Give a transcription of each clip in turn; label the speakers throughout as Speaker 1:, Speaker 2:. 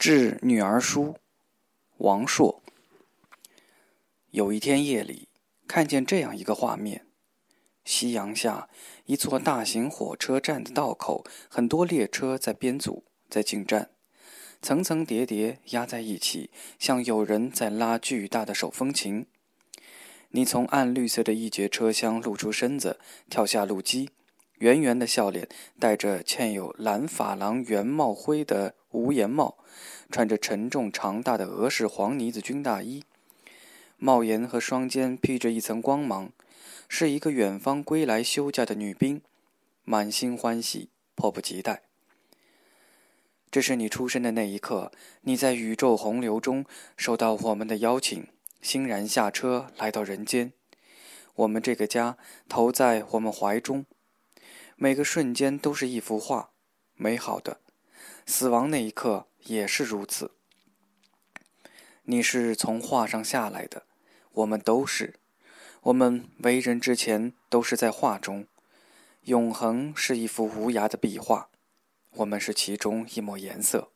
Speaker 1: 致女儿书，王朔。有一天夜里，看见这样一个画面：夕阳下，一座大型火车站的道口，很多列车在编组，在进站，层层叠叠压在一起，像有人在拉巨大的手风琴。你从暗绿色的一节车厢露出身子，跳下路基。圆圆的笑脸，戴着嵌有蓝珐琅圆帽徽的无檐帽，穿着沉重长大的俄式黄呢子军大衣，帽檐和双肩披着一层光芒，是一个远方归来休假的女兵，满心欢喜，迫不及待。这是你出生的那一刻，你在宇宙洪流中受到我们的邀请，欣然下车来到人间，我们这个家投在我们怀中。每个瞬间都是一幅画，美好的。死亡那一刻也是如此。你是从画上下来的，我们都是。我们为人之前都是在画中。永恒是一幅无涯的壁画，我们是其中一抹颜色。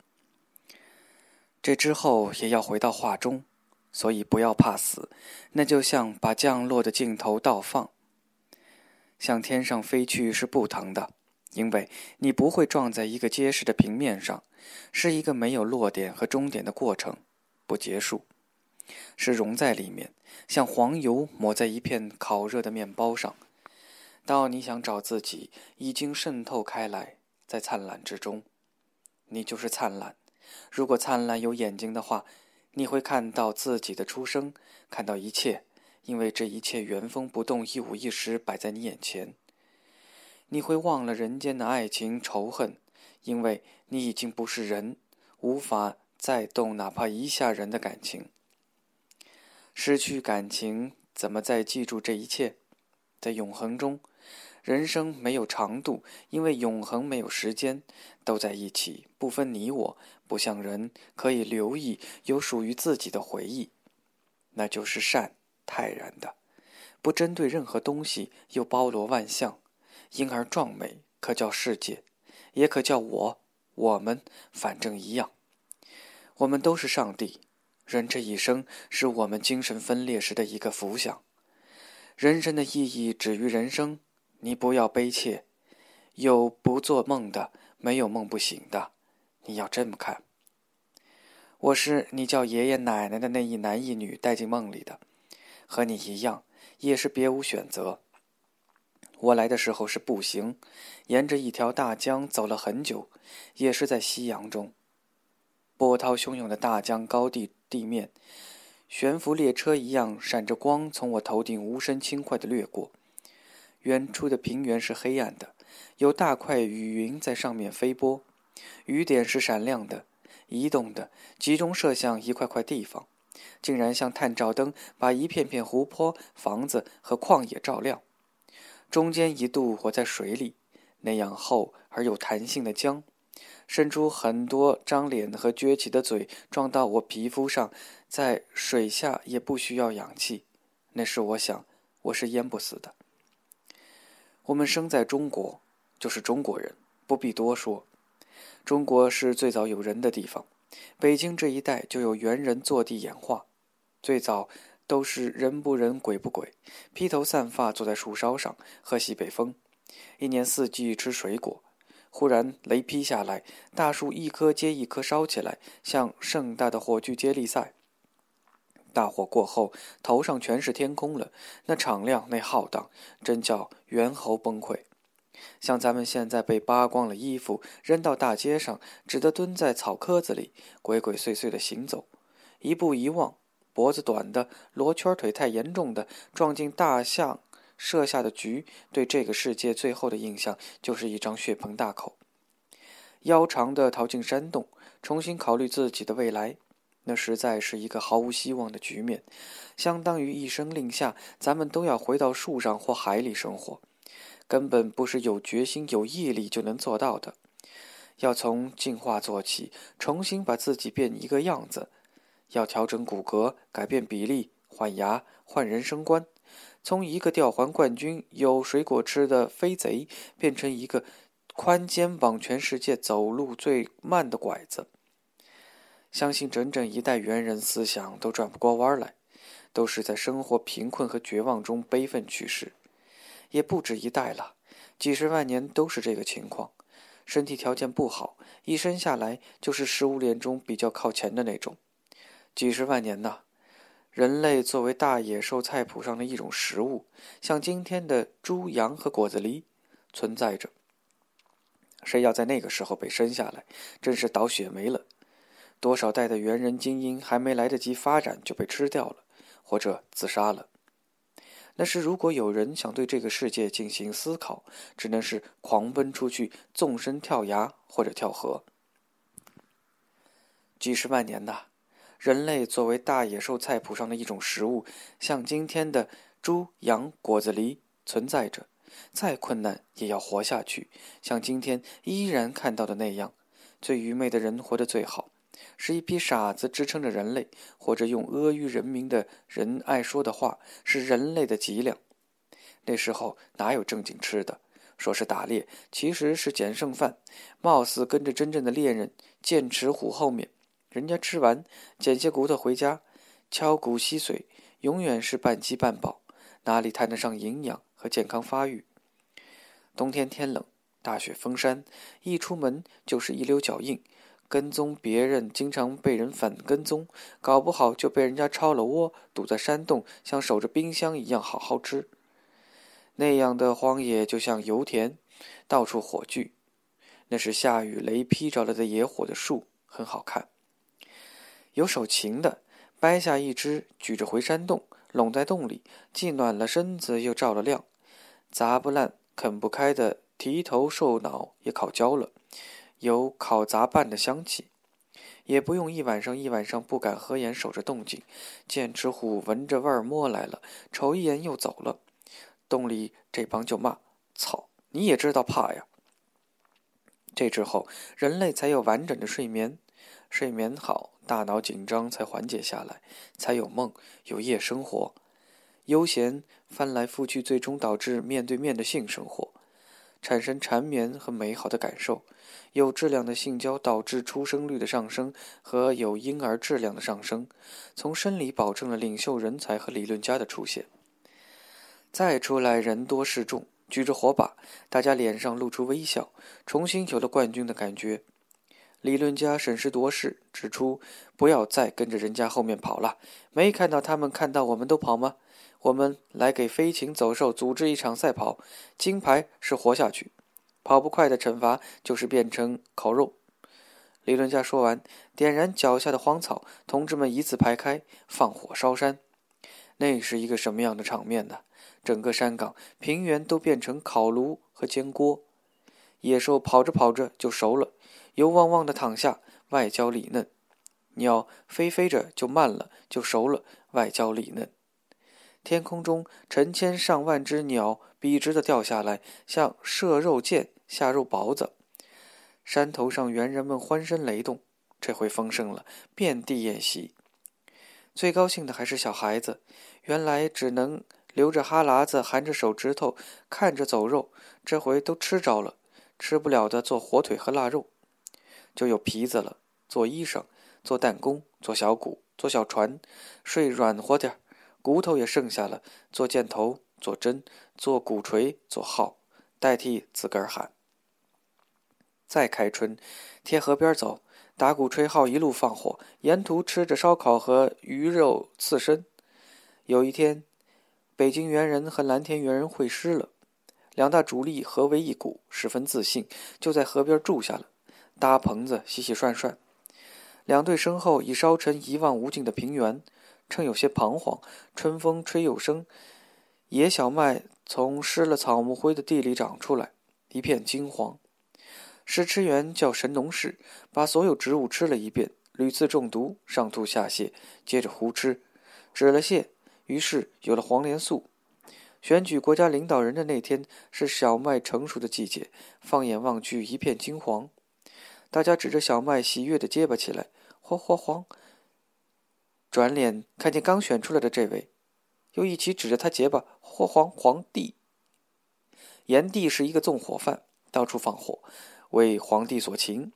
Speaker 1: 这之后也要回到画中，所以不要怕死。那就像把降落的镜头倒放。向天上飞去是不疼的，因为你不会撞在一个结实的平面上，是一个没有落点和终点的过程，不结束，是融在里面，像黄油抹在一片烤热的面包上。到你想找自己，已经渗透开来，在灿烂之中，你就是灿烂。如果灿烂有眼睛的话，你会看到自己的出生，看到一切。因为这一切原封不动、一五一十摆在你眼前，你会忘了人间的爱情仇恨，因为你已经不是人，无法再动哪怕一下人的感情。失去感情，怎么再记住这一切？在永恒中，人生没有长度，因为永恒没有时间，都在一起，不分你我，不像人可以留意有属于自己的回忆，那就是善。泰然的，不针对任何东西，又包罗万象，因而壮美。可叫世界，也可叫我、我们，反正一样。我们都是上帝。人这一生是我们精神分裂时的一个浮想。人生的意义止于人生。你不要悲切，有不做梦的，没有梦不醒的。你要这么看。我是你叫爷爷奶奶的那一男一女带进梦里的。和你一样，也是别无选择。我来的时候是步行，沿着一条大江走了很久，也是在夕阳中。波涛汹涌的大江高地地面，悬浮列车一样闪着光，从我头顶无声轻快地掠过。远处的平原是黑暗的，有大块雨云在上面飞波，雨点是闪亮的、移动的，集中射向一块块地方。竟然像探照灯，把一片片湖泊、房子和旷野照亮。中间一度我在水里，那样厚而有弹性的浆，伸出很多张脸和撅起的嘴撞到我皮肤上，在水下也不需要氧气。那时我想，我是淹不死的。我们生在中国，就是中国人，不必多说。中国是最早有人的地方。北京这一带就有猿人坐地演化，最早都是人不人鬼不鬼，披头散发坐在树梢上喝西北风，一年四季吃水果。忽然雷劈下来，大树一棵接一棵烧起来，像盛大的火炬接力赛。大火过后，头上全是天空了，那敞亮，那浩荡，真叫猿猴崩溃。像咱们现在被扒光了衣服，扔到大街上，只得蹲在草棵子里，鬼鬼祟祟地行走，一步一望，脖子短的、罗圈腿太严重的，撞进大象设下的局，对这个世界最后的印象就是一张血盆大口；腰长的逃进山洞，重新考虑自己的未来，那实在是一个毫无希望的局面，相当于一声令下，咱们都要回到树上或海里生活。根本不是有决心、有毅力就能做到的，要从进化做起，重新把自己变一个样子，要调整骨骼、改变比例、换牙、换人生观，从一个吊环冠军、有水果吃的飞贼，变成一个宽肩膀、全世界走路最慢的拐子。相信整整一代猿人思想都转不过弯来，都是在生活贫困和绝望中悲愤去世。也不止一代了，几十万年都是这个情况。身体条件不好，一生下来就是食物链中比较靠前的那种。几十万年呐，人类作为大野兽菜谱上的一种食物，像今天的猪、羊和果子狸存在着。谁要在那个时候被生下来，真是倒血霉了。多少代的猿人精英还没来得及发展就被吃掉了，或者自杀了。那是如果有人想对这个世界进行思考，只能是狂奔出去，纵身跳崖或者跳河。几十万年呐，人类作为大野兽菜谱上的一种食物，像今天的猪、羊、果子狸存在着。再困难也要活下去，像今天依然看到的那样，最愚昧的人活得最好。是一批傻子支撑着人类，或者用阿谀人民的人爱说的话，是人类的脊梁。那时候哪有正经吃的？说是打猎，其实是捡剩饭，貌似跟着真正的猎人，剑齿虎后面。人家吃完，捡些骨头回家，敲骨吸髓，永远是半饥半饱，哪里谈得上营养和健康发育？冬天天冷，大雪封山，一出门就是一溜脚印。跟踪别人，经常被人反跟踪，搞不好就被人家抄了窝，堵在山洞，像守着冰箱一样好好吃。那样的荒野就像油田，到处火炬，那是下雨雷劈着了的野火的树，很好看。有手勤的，掰下一只，举着回山洞，拢在洞里，既暖了身子，又照了亮。砸不烂、啃不开的提头兽脑也烤焦了。有烤杂拌的香气，也不用一晚上一晚上不敢合眼守着动静。剑齿虎闻着味儿摸来了，瞅一眼又走了。洞里这帮就骂：“操，你也知道怕呀！”这之后，人类才有完整的睡眠，睡眠好，大脑紧张才缓解下来，才有梦，有夜生活，悠闲翻来覆去，最终导致面对面的性生活。产生缠绵和美好的感受，有质量的性交导致出生率的上升和有婴儿质量的上升，从生理保证了领袖人才和理论家的出现。再出来人多势众，举着火把，大家脸上露出微笑，重新有了冠军的感觉。理论家审时度势，指出不要再跟着人家后面跑了，没看到他们看到我们都跑吗？我们来给飞禽走兽组织一场赛跑，金牌是活下去，跑不快的惩罚就是变成烤肉。理论家说完，点燃脚下的荒草，同志们一字排开，放火烧山。那是一个什么样的场面呢？整个山岗、平原都变成烤炉和煎锅，野兽跑着跑着就熟了，油汪汪的躺下，外焦里嫩；鸟飞飞着就慢了，就熟了，外焦里嫩。天空中成千上万只鸟笔直的掉下来，像射肉箭下肉雹子。山头上猿人们欢声雷动，这回丰盛了，遍地宴席。最高兴的还是小孩子，原来只能流着哈喇子、含着手指头看着走肉，这回都吃着了。吃不了的做火腿和腊肉，就有皮子了，做衣裳，做弹弓，做小鼓，做小船，睡软和点儿。骨头也剩下了，做箭头，做针，做鼓槌，做号，代替自个儿喊。再开春，贴河边走，打鼓吹号，一路放火，沿途吃着烧烤和鱼肉刺身。有一天，北京猿人和蓝田猿人会师了，两大主力合为一股，十分自信，就在河边住下了，搭棚子，洗洗涮涮。两队身后已烧成一望无尽的平原。趁有些彷徨，春风吹又生，野小麦从湿了草木灰的地里长出来，一片金黄。试吃员叫神农氏，把所有植物吃了一遍，屡次中毒，上吐下泻，接着胡吃，止了泻，于是有了黄连素。选举国家领导人的那天是小麦成熟的季节，放眼望去一片金黄，大家指着小麦喜悦地结巴起来：“黄黄黄！”转脸看见刚选出来的这位，又一起指着他结巴：“霍皇皇帝。”炎帝是一个纵火犯，到处放火，为皇帝所擒，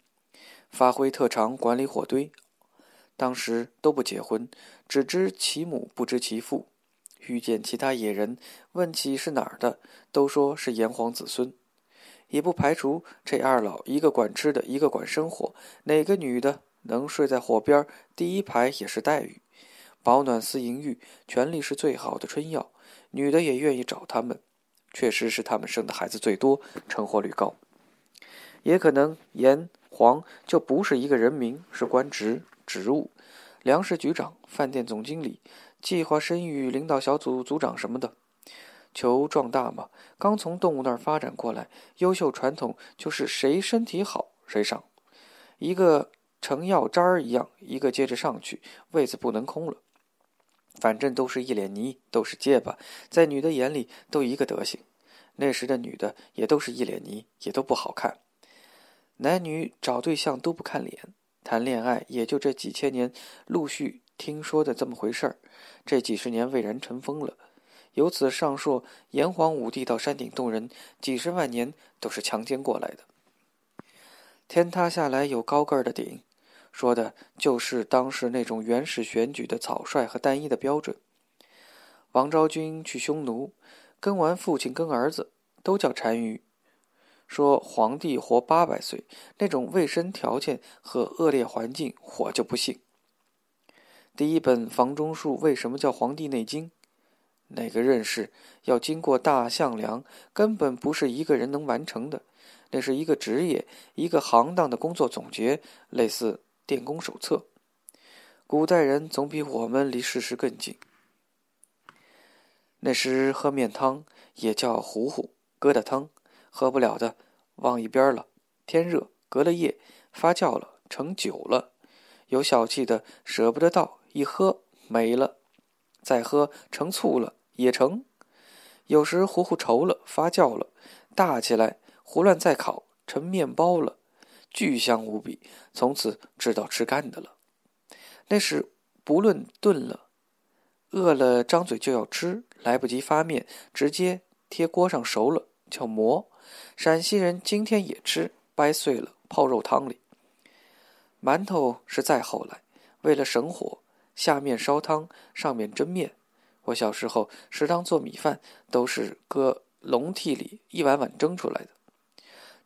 Speaker 1: 发挥特长管理火堆。当时都不结婚，只知其母不知其父。遇见其他野人，问起是哪儿的，都说是炎黄子孙。也不排除这二老一个管吃的，一个管生火，哪个女的能睡在火边第一排也是待遇。保暖思淫欲，权力是最好的春药，女的也愿意找他们。确实是他们生的孩子最多，成活率高。也可能炎黄就不是一个人名，是官职职务，粮食局长、饭店总经理、计划生育领导小组组长什么的。求壮大嘛，刚从动物那儿发展过来，优秀传统就是谁身体好谁上，一个成药渣儿一样，一个接着上去，位子不能空了。反正都是一脸泥，都是结巴，在女的眼里都一个德行。那时的女的也都是一脸泥，也都不好看。男女找对象都不看脸，谈恋爱也就这几千年陆续听说的这么回事儿。这几十年蔚然成风了。由此上溯，炎黄武帝到山顶洞人，几十万年都是强奸过来的。天塌下来有高个儿的顶。说的就是当时那种原始选举的草率和单一的标准。王昭君去匈奴，跟完父亲跟儿子都叫单于，说皇帝活八百岁，那种卫生条件和恶劣环境，我就不信。第一本房中术为什么叫《黄帝内经》？那个认识要经过大项梁，根本不是一个人能完成的，那是一个职业、一个行当的工作总结，类似。电工手册，古代人总比我们离事实更近。那时喝面汤也叫糊糊疙瘩汤，喝不了的忘一边了。天热，隔了夜发酵了，成酒了。有小气的舍不得倒，一喝没了。再喝成醋了，也成。有时糊糊稠了，发酵了，大起来胡乱再烤，成面包了。巨香无比，从此知道吃干的了。那时不论炖了，饿了张嘴就要吃，来不及发面，直接贴锅上熟了叫馍。陕西人今天也吃，掰碎了泡肉汤里。馒头是再后来，为了省火，下面烧汤，上面蒸面。我小时候食堂做米饭都是搁笼屉里一碗碗蒸出来的。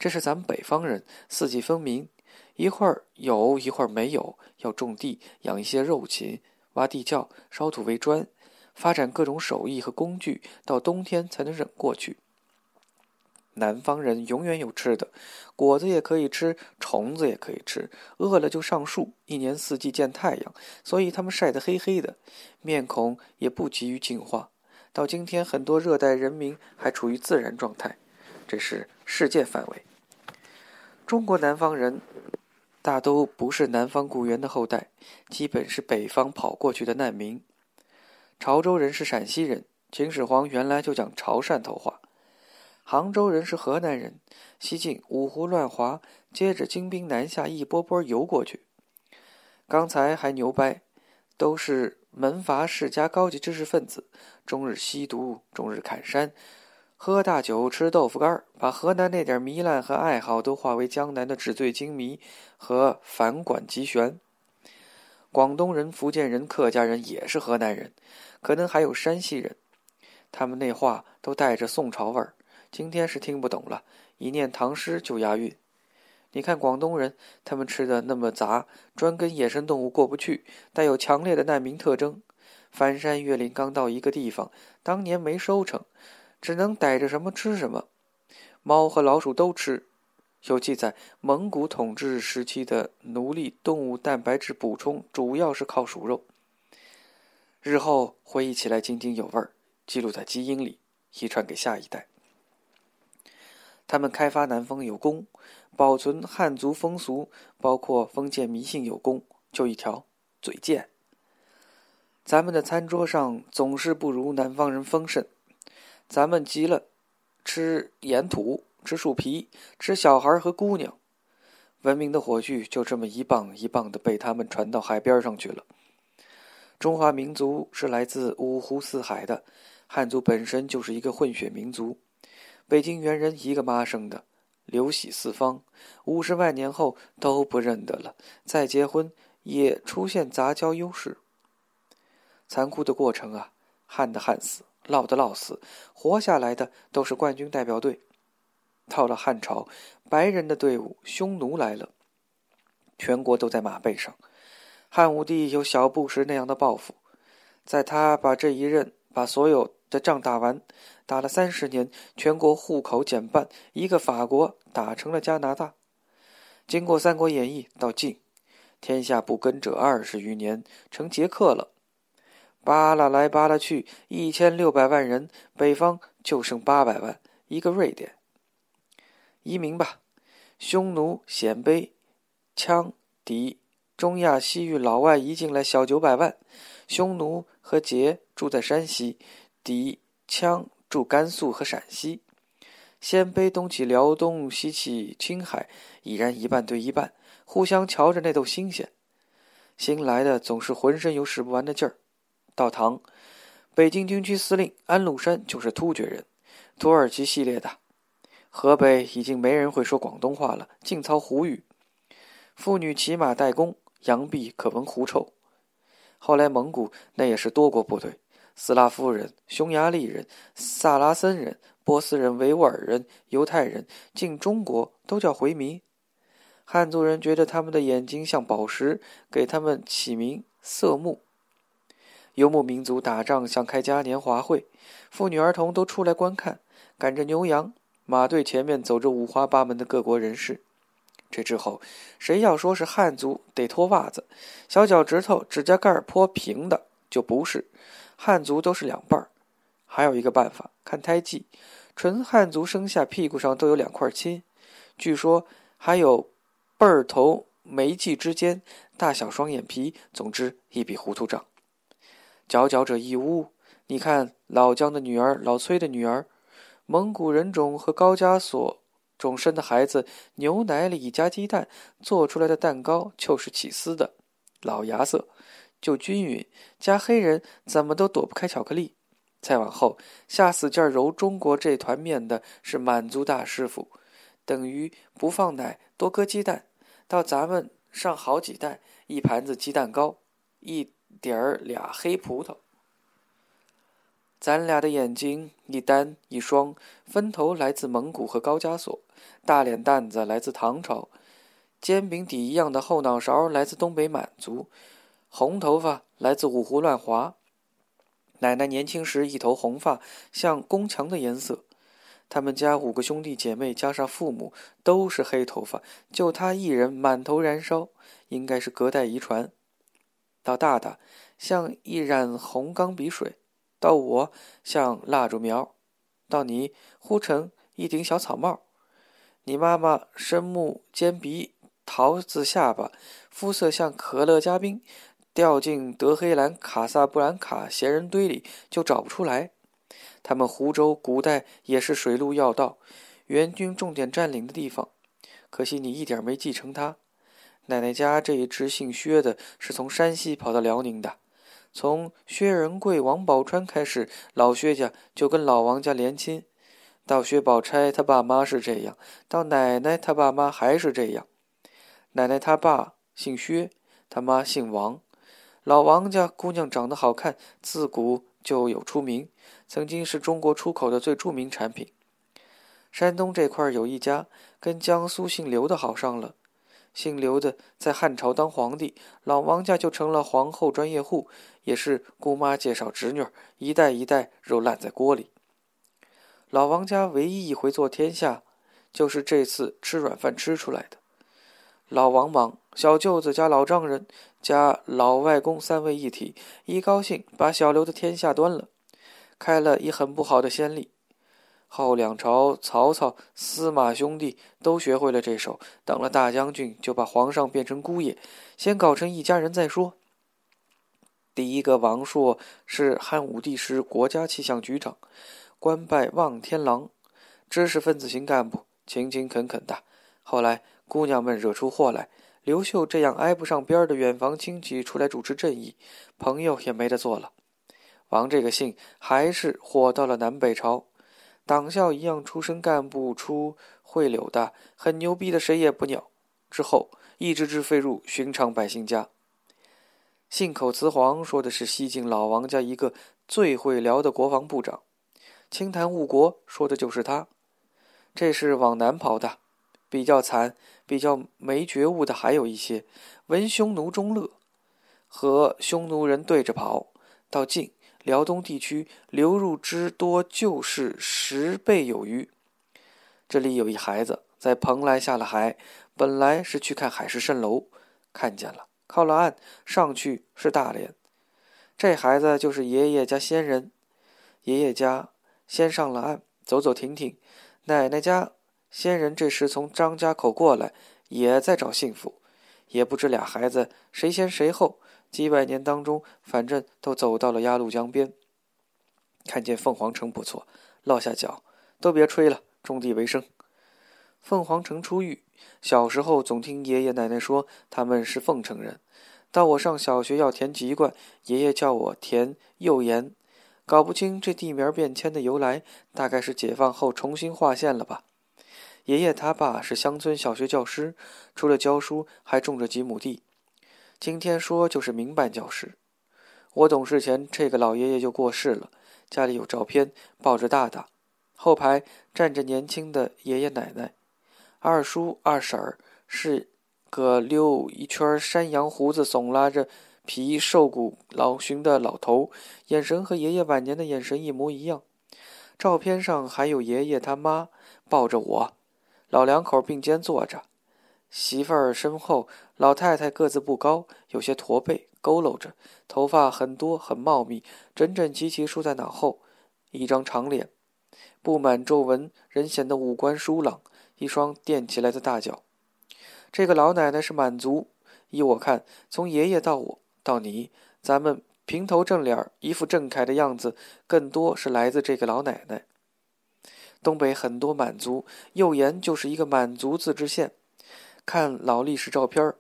Speaker 1: 这是咱们北方人四季分明，一会儿有一会儿没有，要种地养一些肉禽，挖地窖烧土为砖，发展各种手艺和工具，到冬天才能忍过去。南方人永远有吃的，果子也可以吃，虫子也可以吃，饿了就上树，一年四季见太阳，所以他们晒得黑黑的，面孔也不急于进化。到今天，很多热带人民还处于自然状态。这是世界范围。中国南方人大都不是南方古猿的后代，基本是北方跑过去的难民。潮州人是陕西人，秦始皇原来就讲潮汕头话。杭州人是河南人，西晋五胡乱华，接着金兵南下，一波波游过去。刚才还牛掰，都是门阀世家高级知识分子，终日吸毒，终日砍山。喝大酒，吃豆腐干，把河南那点糜烂和爱好都化为江南的纸醉金迷和反管集旋。广东人、福建人、客家人也是河南人，可能还有山西人，他们那话都带着宋朝味儿。今天是听不懂了，一念唐诗就押韵。你看广东人，他们吃的那么杂，专跟野生动物过不去，带有强烈的难民特征。翻山越岭刚到一个地方，当年没收成。只能逮着什么吃什么，猫和老鼠都吃。有记载，蒙古统治时期的奴隶动物蛋白质补充主要是靠鼠肉。日后回忆起来津津有味儿，记录在基因里，遗传给下一代。他们开发南方有功，保存汉族风俗，包括封建迷信有功，就一条嘴贱。咱们的餐桌上总是不如南方人丰盛。咱们急了，吃盐土，吃树皮，吃小孩和姑娘。文明的火炬就这么一棒一棒的被他们传到海边上去了。中华民族是来自五湖四海的，汉族本身就是一个混血民族。北京猿人一个妈生的，流徙四方，五十万年后都不认得了。再结婚也出现杂交优势。残酷的过程啊，旱的旱死，涝的涝死，活下来的都是冠军代表队。到了汉朝，白人的队伍匈奴来了，全国都在马背上。汉武帝有小布什那样的抱负，在他把这一任把所有的仗打完，打了三十年，全国户口减半，一个法国打成了加拿大。经过《三国演义》到晋，天下不耕者二十余年，成捷克了。扒拉来扒拉去，一千六百万人，北方就剩八百万，一个瑞典。移民吧，匈奴、鲜卑、羌、狄，中亚西域老外移进来小九百万。匈奴和羯住在山西，狄、羌住甘肃和陕西，鲜卑东起辽东，西起青海，已然一半对一半，互相瞧着那都新鲜。新来的总是浑身有使不完的劲儿。到唐，北京军区司令安禄山就是突厥人，土耳其系列的。河北已经没人会说广东话了，尽操胡语。妇女骑马带弓，扬臂可闻狐臭。后来蒙古那也是多国部队，斯拉夫人、匈牙利人、萨拉森人、波斯人、维吾尔人、犹太人进中国都叫回民。汉族人觉得他们的眼睛像宝石，给他们起名色目。游牧民族打仗像开嘉年华会，妇女儿童都出来观看，赶着牛羊。马队前面走着五花八门的各国人士。这之后，谁要说是汉族得脱袜子，小脚趾头指甲盖泼平的就不是。汉族都是两半儿。还有一个办法，看胎记，纯汉族生下屁股上都有两块青。据说还有背儿头眉际之间大小双眼皮。总之一笔糊涂账。佼佼者一屋。你看老姜的女儿，老崔的女儿。蒙古人种和高加索种生的孩子，牛奶里加鸡蛋做出来的蛋糕就是起司的，老牙色，就均匀。加黑人怎么都躲不开巧克力。再往后，下死劲揉中国这团面的是满族大师傅，等于不放奶，多搁鸡蛋。到咱们上好几代，一盘子鸡蛋糕，一点儿俩黑葡萄。咱俩的眼睛一单一双，分头来自蒙古和高加索；大脸蛋子来自唐朝，煎饼底一样的后脑勺来自东北满族，红头发来自五胡乱华。奶奶年轻时一头红发，像宫墙的颜色。他们家五个兄弟姐妹加上父母都是黑头发，就他一人满头燃烧，应该是隔代遗传。到大大像一染红钢笔水。到我像蜡烛苗，到你呼成一顶小草帽。你妈妈深目尖鼻，桃子下巴，肤色像可乐加冰，掉进德黑兰、卡萨布兰卡闲人堆里就找不出来。他们湖州古代也是水陆要道，元军重点占领的地方。可惜你一点没继承它。奶奶家这一支姓薛的，是从山西跑到辽宁的。从薛仁贵、王宝钏开始，老薛家就跟老王家连亲。到薛宝钗他爸妈是这样，到奶奶他爸妈还是这样。奶奶他爸姓薛，他妈姓王。老王家姑娘长得好看，自古就有出名，曾经是中国出口的最著名产品。山东这块有一家跟江苏姓刘的好上了。姓刘的在汉朝当皇帝，老王家就成了皇后专业户，也是姑妈介绍侄女，一代一代肉烂在锅里。老王家唯一一回做天下，就是这次吃软饭吃出来的。老王忙，小舅子加老丈人加老外公三位一体，一高兴把小刘的天下端了，开了一很不好的先例。后两朝，曹操、司马兄弟都学会了这手。等了大将军，就把皇上变成姑爷，先搞成一家人再说。第一个王朔是汉武帝时国家气象局长，官拜望天郎，知识分子型干部，勤勤恳恳的。后来姑娘们惹出祸来，刘秀这样挨不上边的远房亲戚出来主持正义，朋友也没得做了。王这个姓还是火到了南北朝。党校一样出身干部出会柳的，很牛逼的，谁也不鸟。之后一只只飞入寻常百姓家。信口雌黄说的是西晋老王家一个最会聊的国防部长，清谈误国说的就是他。这是往南跑的，比较惨、比较没觉悟的还有一些，闻匈奴中乐，和匈奴人对着跑。到晋辽东地区流入之多，就是十倍有余。这里有一孩子在蓬莱下了海，本来是去看海市蜃楼，看见了，靠了岸，上去是大连。这孩子就是爷爷家先人，爷爷家先上了岸，走走停停。奶奶家先人这时从张家口过来，也在找幸福，也不知俩孩子谁先谁后。几百年当中，反正都走到了鸭绿江边。看见凤凰城不错，落下脚，都别吹了，种地为生。凤凰城出狱，小时候总听爷爷奶奶说他们是凤城人。到我上小学要填籍贯，爷爷叫我填右岩，搞不清这地名变迁的由来，大概是解放后重新划线了吧。爷爷他爸是乡村小学教师，除了教书，还种着几亩地。今天说就是民办教师。我懂事前，这个老爷爷就过世了。家里有照片，抱着大大，后排站着年轻的爷爷奶奶，二叔二婶儿是个溜一圈山羊胡子、耸拉着皮、瘦骨嶙峋的老头，眼神和爷爷晚年的眼神一模一样。照片上还有爷爷他妈抱着我，老两口并肩坐着。媳妇儿身后，老太太个子不高，有些驼背，佝偻着，头发很多，很茂密，整整齐齐梳在脑后，一张长脸，布满皱纹，人显得五官疏朗，一双垫起来的大脚。这个老奶奶是满族，依我看，从爷爷到我到你，咱们平头正脸，一副正楷的样子，更多是来自这个老奶奶。东北很多满族，右岩就是一个满族自治县。看老历史照片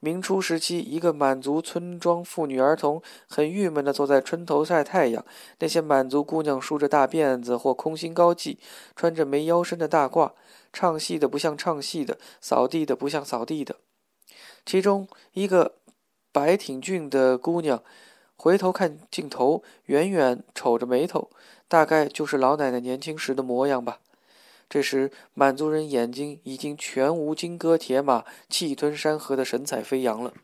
Speaker 1: 明初时期，一个满族村庄妇女儿童很郁闷地坐在村头晒太阳。那些满族姑娘梳着大辫子或空心高髻，穿着没腰身的大褂，唱戏的不像唱戏的，扫地的不像扫地的。其中一个白挺俊的姑娘，回头看镜头，远远瞅着眉头，大概就是老奶奶年轻时的模样吧。这时，满族人眼睛已经全无金戈铁马、气吞山河的神采飞扬了。